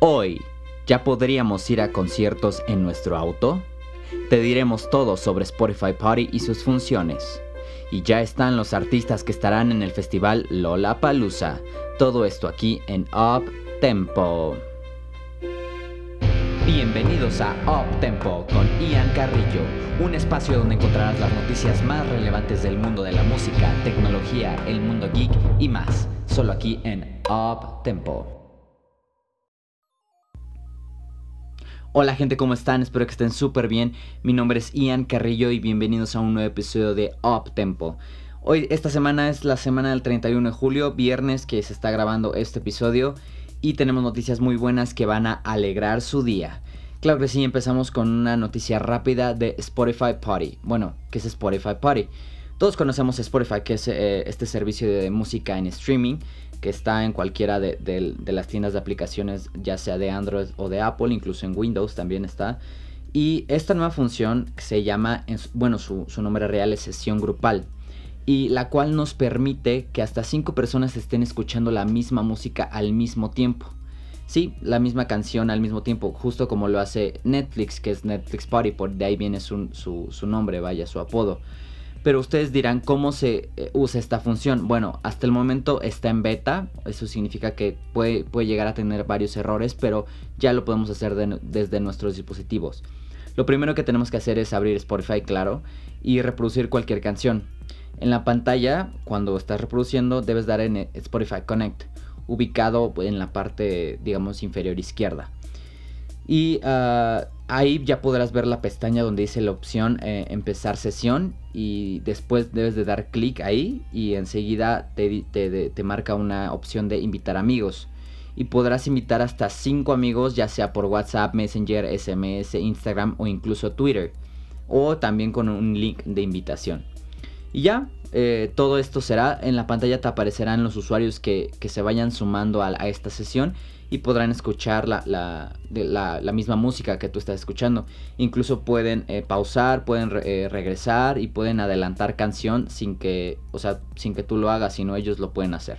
Hoy, ¿ya podríamos ir a conciertos en nuestro auto? Te diremos todo sobre Spotify Party y sus funciones. Y ya están los artistas que estarán en el festival Lollapalooza. Todo esto aquí en Up Tempo. Bienvenidos a Up Tempo con Ian Carrillo, un espacio donde encontrarás las noticias más relevantes del mundo de la música, tecnología, el mundo geek y más, solo aquí en Up Tempo. Hola gente, ¿cómo están? Espero que estén súper bien. Mi nombre es Ian Carrillo y bienvenidos a un nuevo episodio de Up Tempo. Hoy, esta semana es la semana del 31 de julio, viernes que se está grabando este episodio y tenemos noticias muy buenas que van a alegrar su día. Claro que sí, empezamos con una noticia rápida de Spotify Party. Bueno, ¿qué es Spotify Party? Todos conocemos Spotify, que es eh, este servicio de música en streaming que está en cualquiera de, las tiendas de aplicaciones, ya sea de Android o de Apple, incluso en Windows también está. Y esta nueva función se llama, bueno, su, nombre real es sesión grupal, y la cual nos permite que hasta 5 personas estén escuchando la misma música al mismo tiempo. Sí, la misma canción al mismo tiempo, justo como lo hace Netflix, que es Netflix Party, por de ahí viene su, su nombre, vaya, su apodo. Pero ustedes dirán, ¿cómo se eh, usa esta función? Bueno, hasta el momento está en beta, eso significa que puede, puede llegar a tener varios errores, pero ya lo podemos hacer desde nuestros dispositivos. Lo primero que tenemos que hacer es abrir Spotify, claro, y reproducir cualquier canción. En la pantalla, cuando estás reproduciendo, debes dar en Spotify Connect, ubicado en la parte, digamos, inferior izquierda. Y uh, ahí ya podrás ver la pestaña donde dice la opción eh, empezar sesión y después debes de dar clic ahí y enseguida te, te, marca una opción de invitar amigos. Y podrás invitar hasta 5 amigos ya sea por WhatsApp, Messenger, SMS, Instagram o incluso Twitter. O también con un link de invitación. Y ya, eh, todo esto será, en la pantalla te aparecerán los usuarios que, se vayan sumando a, esta sesión y podrán escuchar la, la, misma música que tú estás escuchando. Incluso pueden eh, pausar, pueden eh, regresar y pueden adelantar canción sin que, o sea, sin que tú lo hagas, sino ellos lo pueden hacer.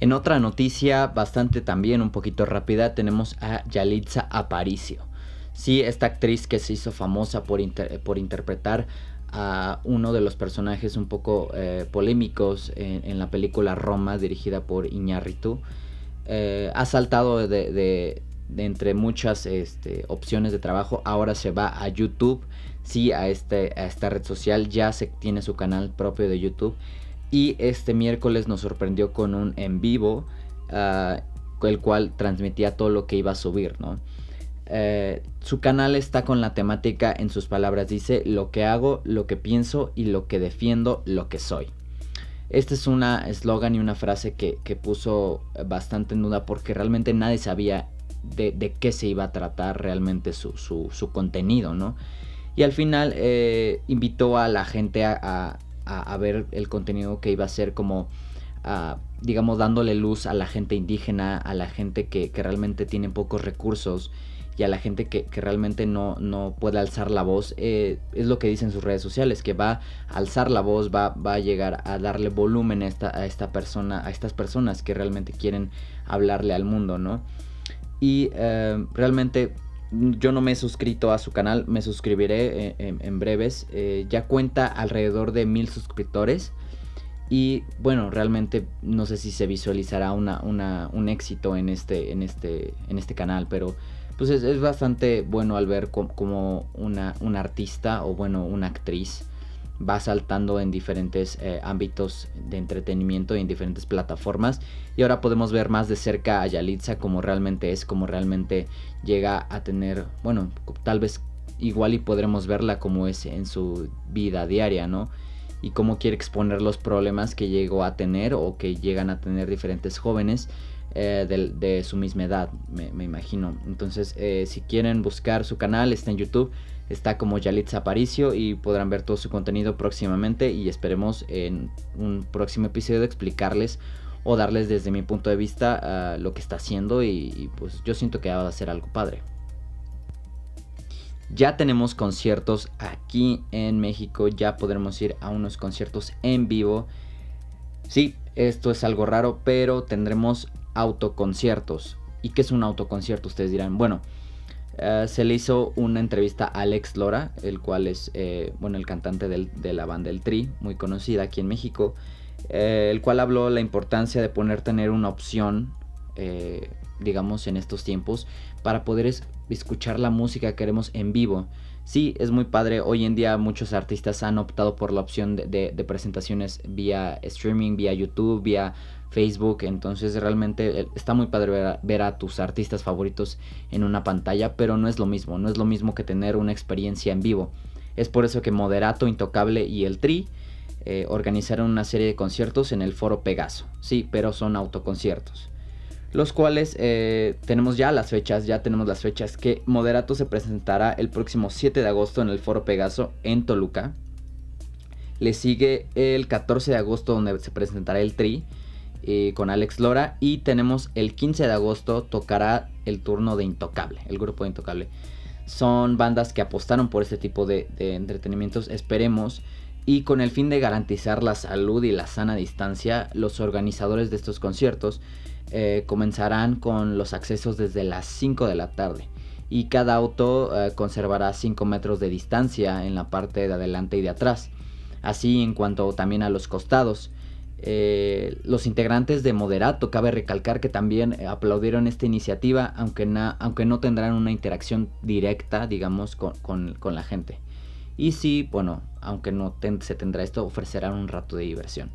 En otra noticia bastante también un poquito rápida tenemos a Yalitza Aparicio. Sí, esta actriz que se hizo famosa por, por interpretar a uno de los personajes un poco eh, polémicos en, la película Roma dirigida por Iñárritu. Eh, ha saltado de, entre muchas este, opciones de trabajo, ahora se va a YouTube, sí, a, este, esta red social, ya se tiene su canal propio de YouTube y este miércoles nos sorprendió con un en vivo, uh, el cual transmitía todo lo que iba a subir, ¿no? Eh, su canal está con la temática, en sus palabras, dice lo que hago, lo que pienso y lo que defiendo, lo que soy. Este es una eslogan y una frase que, puso bastante en duda porque realmente nadie sabía de, qué se iba a tratar realmente su, contenido, ¿no? Y al final eh, invitó a la gente a, ver el contenido que iba a ser como, digamos, dándole luz a la gente indígena, a la gente que, que realmente tiene pocos recursos y a la gente que, realmente no, no, puede alzar la voz, eh, es lo que dicen sus redes sociales, que va a alzar la voz, va, va a llegar a darle volumen a esta, a esta persona, a estas personas que realmente quieren hablarle al mundo, ¿no? Y eh, realmente yo no me he suscrito a su canal, me suscribiré eh, en, breves. ya cuenta alrededor de mil suscriptores. Y bueno, realmente no sé si se visualizará una, un éxito en este, en, este, en este canal, pero pues es, bastante bueno al ver como una, artista o bueno, una actriz va saltando en diferentes eh, ámbitos de entretenimiento y en diferentes plataformas. Y ahora podemos ver más de cerca a Yalitza como realmente es, como realmente llega a tener, bueno, tal vez igual y podremos verla como es en su vida diaria, ¿no? Y cómo quiere exponer los problemas que llegó a tener o que llegan a tener diferentes jóvenes eh, de, su misma edad, me, imagino. Entonces, eh, si quieren buscar su canal, está en YouTube, está como Yalitza Aparicio y podrán ver todo su contenido próximamente y esperemos en un próximo episodio explicarles o darles desde mi punto de vista ah, lo que está haciendo y, pues yo siento que va a ser algo padre. Ya tenemos conciertos aquí en México, ya podremos ir a unos conciertos en vivo. Sí, esto es algo raro, pero tendremos autoconciertos. ¿Y qué es un autoconcierto? Ustedes dirán, bueno, eh, se le hizo una entrevista a Alex Lora, el cual es, eh, bueno, el cantante de la banda El Tri, muy conocida aquí en México, eh, el cual habló la importancia de poner tener una opción, digamos, en estos tiempos, para poder escuchar la música que queremos en vivo. Sí, es muy padre. Hoy en día muchos artistas han optado por la opción de, presentaciones vía streaming, vía YouTube, vía Facebook. Entonces realmente eh, está muy padre ver a, tus artistas favoritos en una pantalla, pero no es lo mismo. No es lo mismo que tener una experiencia en vivo. Es por eso que Moderato, Intocable y el Tri eh, organizaron una serie de conciertos en el Foro Pegaso. Sí, pero son autoconciertos los cuales eh, tenemos ya las fechas, ya tenemos las fechas que Moderato se presentará el próximo 7 de agosto en el Foro Pegaso en Toluca. Le sigue el 14 de agosto donde se presentará el Tri eh, con Alex Lora y tenemos el 15 de agosto tocará el turno de Intocable, el grupo de Intocable. Son bandas que apostaron por este tipo de, de entretenimientos, esperemos. Y con el fin de garantizar la salud y la sana distancia, los organizadores de estos conciertos eh, comenzarán con los accesos desde las 5 de la tarde y cada auto eh, conservará 5 metros de distancia en la parte de adelante y de atrás. Así en cuanto también a los costados. Eh, los integrantes de Moderato, cabe recalcar que también aplaudieron esta iniciativa, aunque, aunque no tendrán una interacción directa, digamos, con, la gente. Y sí, bueno, aunque no se tendrá esto, ofrecerán un rato de diversión.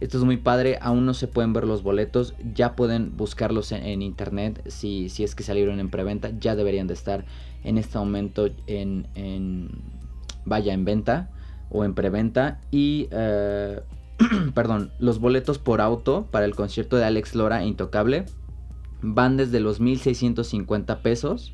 Esto es muy padre, aún no se pueden ver los boletos, ya pueden buscarlos en, internet si, si, es que salieron en preventa, ya deberían de estar en este momento en, en vaya en venta o en preventa y eh, perdón, los boletos por auto para el concierto de Alex Lora Intocable van desde los 1650 pesos.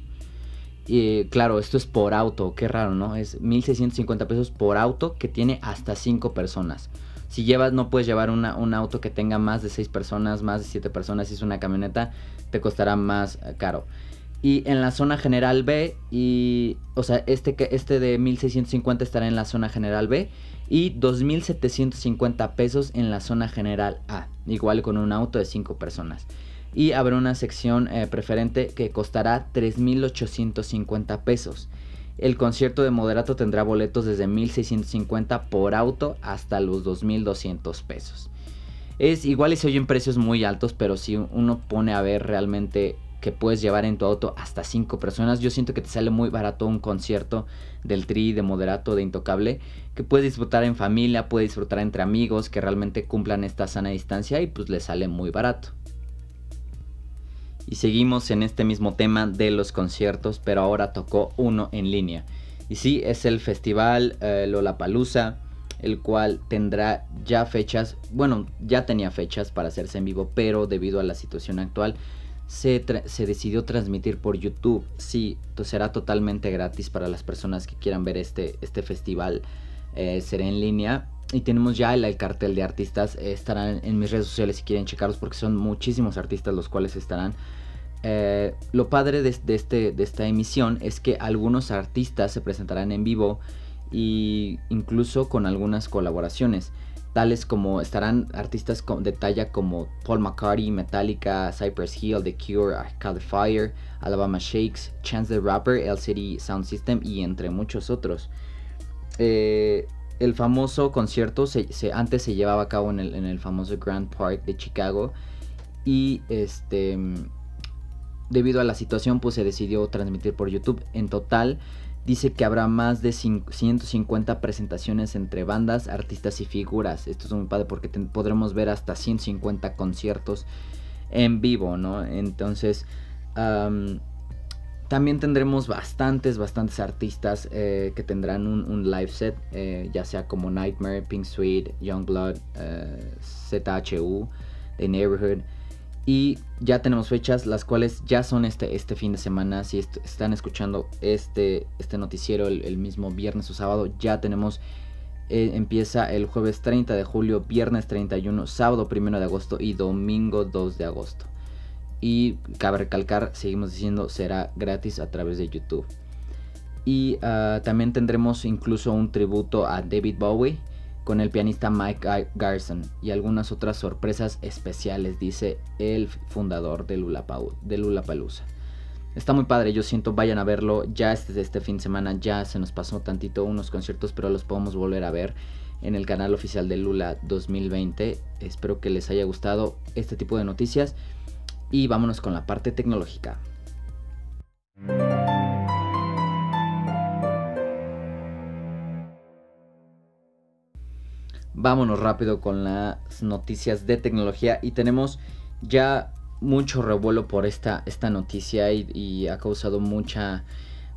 Y claro, esto es por auto, qué raro, ¿no? Es 1650 pesos por auto que tiene hasta 5 personas. Si llevas, no puedes llevar un auto que tenga más de 6 personas, más de 7 personas. Si es una camioneta, te costará más eh, caro. Y en la zona general B, y, o sea, este, este de 1650 estará en la zona general B y 2750 pesos en la zona general A, igual con un auto de 5 personas. Y habrá una sección eh, preferente que costará 3850 pesos. El concierto de Moderato tendrá boletos desde 1650 por auto hasta los 2200 pesos. Es igual y se oyen precios muy altos, pero si uno pone a ver realmente que puedes llevar en tu auto hasta 5 personas, yo siento que te sale muy barato un concierto del Tri, de Moderato, de Intocable, que puedes disfrutar en familia, puedes disfrutar entre amigos que realmente cumplan esta sana distancia y pues le sale muy barato. Y seguimos en este mismo tema de los conciertos, pero ahora tocó uno en línea. Y sí, es el festival eh, Lollapalooza, el cual tendrá ya fechas, bueno, ya tenía fechas para hacerse en vivo, pero debido a la situación actual se, decidió transmitir por YouTube. Sí, será totalmente gratis para las personas que quieran ver este, este festival. Eh, será en línea. Y tenemos ya el, cartel de artistas. estarán en mis redes sociales si quieren checarlos porque son muchísimos artistas los cuales estarán. Eh, lo padre de, este, de esta emisión es que algunos artistas se presentarán en vivo e incluso con algunas colaboraciones, tales como estarán artistas de talla como Paul McCartney, Metallica, Cypress Hill, The Cure, Arcade Fire, Alabama Shakes, Chance the Rapper, LCD Sound System y entre muchos otros. Eh, el famoso concierto se, antes se llevaba a cabo en el, en el famoso Grand Park de Chicago y este debido a la situación pues se decidió transmitir por YouTube. En total dice que habrá más de 150 presentaciones entre bandas, artistas y figuras. Esto es muy padre porque podremos ver hasta 150 conciertos en vivo, ¿no? Entonces también tendremos bastantes, bastantes artistas eh, que tendrán un, live set, eh, ya sea como Nightmare, Pink Sweet, Youngblood, eh, ZHU, The Neighborhood. Y ya tenemos fechas, las cuales ya son este, este fin de semana. Si están escuchando este, este noticiero el, mismo viernes o sábado, ya tenemos. Eh, empieza el jueves 30 de julio, viernes 31, sábado 1 de agosto y domingo 2 de agosto. Y cabe recalcar, seguimos diciendo, será gratis a través de YouTube. Y ah, también tendremos incluso un tributo a David Bowie con el pianista Mike Garson y algunas otras sorpresas especiales, dice el fundador de Lula, de Lula Palusa. Está muy padre, yo siento, vayan a verlo. Ya este, este fin de semana ya se nos pasó tantito unos conciertos, pero los podemos volver a ver en el canal oficial de Lula 2020. Espero que les haya gustado este tipo de noticias y vámonos con la parte tecnológica. Vámonos rápido con las noticias de tecnología y tenemos ya mucho revuelo por esta, esta noticia y, ha causado mucha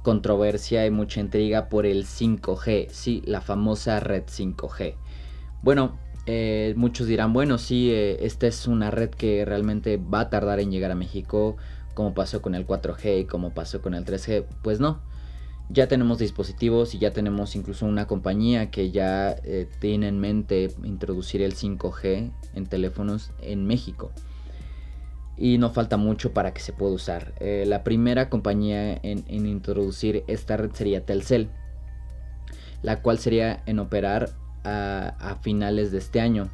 controversia y mucha intriga por el 5G, sí, la famosa red 5G. Bueno, eh, muchos dirán, bueno, sí, eh, esta es una red que realmente va a tardar en llegar a México, como pasó con el 4G y como pasó con el 3G. Pues no, ya tenemos dispositivos y ya tenemos incluso una compañía que ya eh, tiene en mente introducir el 5G en teléfonos en México y no falta mucho para que se pueda usar. La primera compañía en, introducir esta red sería Telcel, la cual sería en operar a, finales de este año.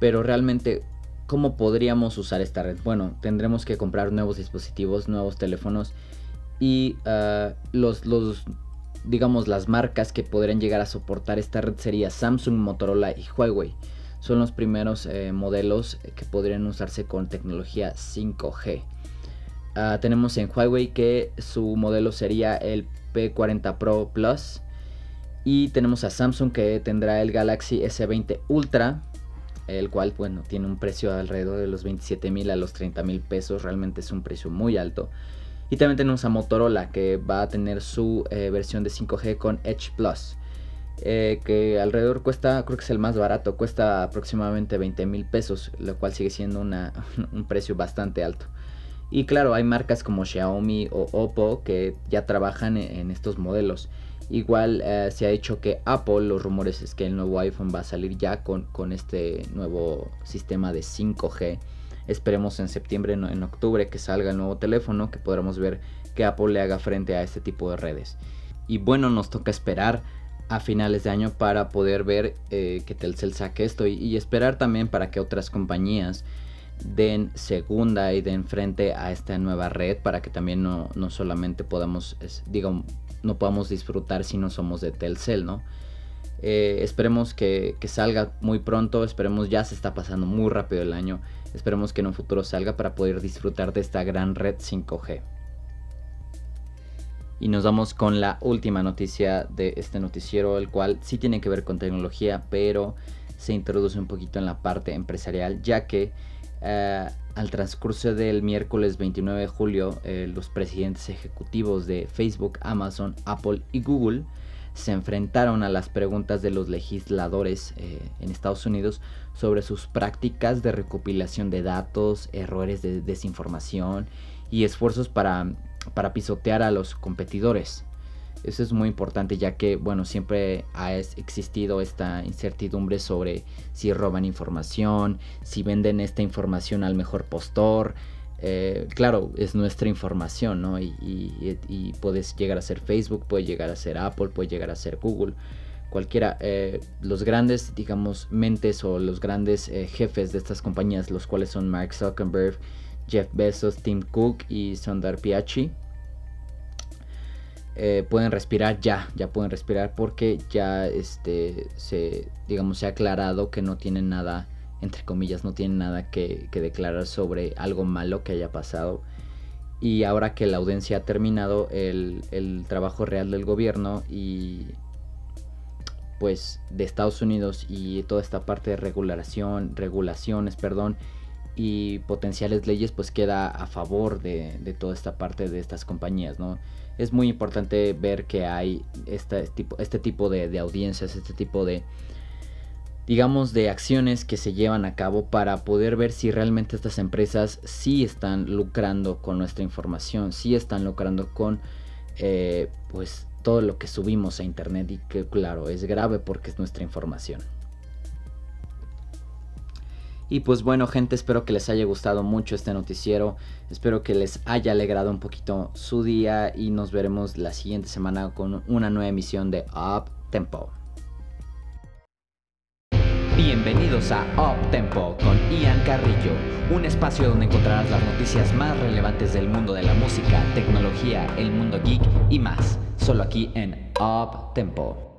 Pero realmente, ¿cómo podríamos usar esta red? Bueno, tendremos que comprar nuevos dispositivos, nuevos teléfonos y los, los, digamos, las marcas que podrían llegar a soportar esta red sería Samsung, Motorola y Huawei son los primeros eh, modelos que podrían usarse con tecnología 5G. Ah, tenemos en Huawei que su modelo sería el P40 Pro Plus. Y tenemos a Samsung que tendrá el Galaxy S20 Ultra. El cual, bueno, tiene un precio alrededor de los 27 mil a los 30 mil pesos. Realmente es un precio muy alto. Y también tenemos a Motorola que va a tener su eh, versión de 5G con Edge Plus. Eh, que alrededor cuesta, creo que es el más barato, cuesta aproximadamente 20 mil pesos, lo cual sigue siendo un precio bastante alto. Y claro, hay marcas como Xiaomi o Oppo que ya trabajan en, estos modelos. Igual eh, se ha hecho que Apple, los rumores es que el nuevo iPhone va a salir ya con, con este nuevo sistema de 5G. Esperemos en septiembre, en octubre que salga el nuevo teléfono, que podamos ver que Apple le haga frente a este tipo de redes. Y bueno, nos toca esperar a finales de año para poder ver eh, que Telcel saque esto y, esperar también para que otras compañías den segunda y den frente a esta nueva red para que también no, solamente podamos, digamos, no podamos disfrutar si no somos de Telcel, ¿no? Eh, esperemos que, que, salga muy pronto, esperemos ya se está pasando muy rápido el año, esperemos que en un futuro salga para poder disfrutar de esta gran red 5G. Y nos vamos con la última noticia de este noticiero, el cual sí tiene que ver con tecnología, pero se introduce un poquito en la parte empresarial, ya que eh, al transcurso del miércoles 29 de julio, eh, los presidentes ejecutivos de Facebook, Amazon, Apple y Google se enfrentaron a las preguntas de los legisladores eh, en Estados Unidos sobre sus prácticas de recopilación de datos, errores de desinformación y esfuerzos para para pisotear a los competidores. Eso es muy importante ya que, bueno, siempre ha existido esta incertidumbre sobre si roban información, si venden esta información al mejor postor. Eh, claro, es nuestra información, ¿no? Y, puedes llegar a ser Facebook, puede llegar a ser Apple, puede llegar a ser Google. Cualquiera, eh, los grandes, digamos, mentes o los grandes eh, jefes de estas compañías, los cuales son Mark Zuckerberg, Jeff Bezos, Tim Cook y Sundar Pichai. Eh, pueden respirar ya, ya pueden respirar porque ya este se digamos se ha aclarado que no tienen nada, entre comillas, no tienen nada que, declarar sobre algo malo que haya pasado. Y ahora que la audiencia ha terminado, el, el trabajo real del gobierno y pues de Estados Unidos y toda esta parte de regulación, regulaciones, perdón, y potenciales leyes pues queda a favor de, toda esta parte de estas compañías, ¿no? Es muy importante ver que hay este tipo, este tipo de, audiencias, este tipo de, digamos, de acciones que se llevan a cabo para poder ver si realmente estas empresas sí están lucrando con nuestra información, sí están lucrando con, eh, pues, todo lo que subimos a internet y que, claro, es grave porque es nuestra información. Y pues bueno gente, espero que les haya gustado mucho este noticiero, espero que les haya alegrado un poquito su día y nos veremos la siguiente semana con una nueva emisión de Up Tempo. Bienvenidos a Up Tempo con Ian Carrillo, un espacio donde encontrarás las noticias más relevantes del mundo de la música, tecnología, el mundo geek y más, solo aquí en Up Tempo.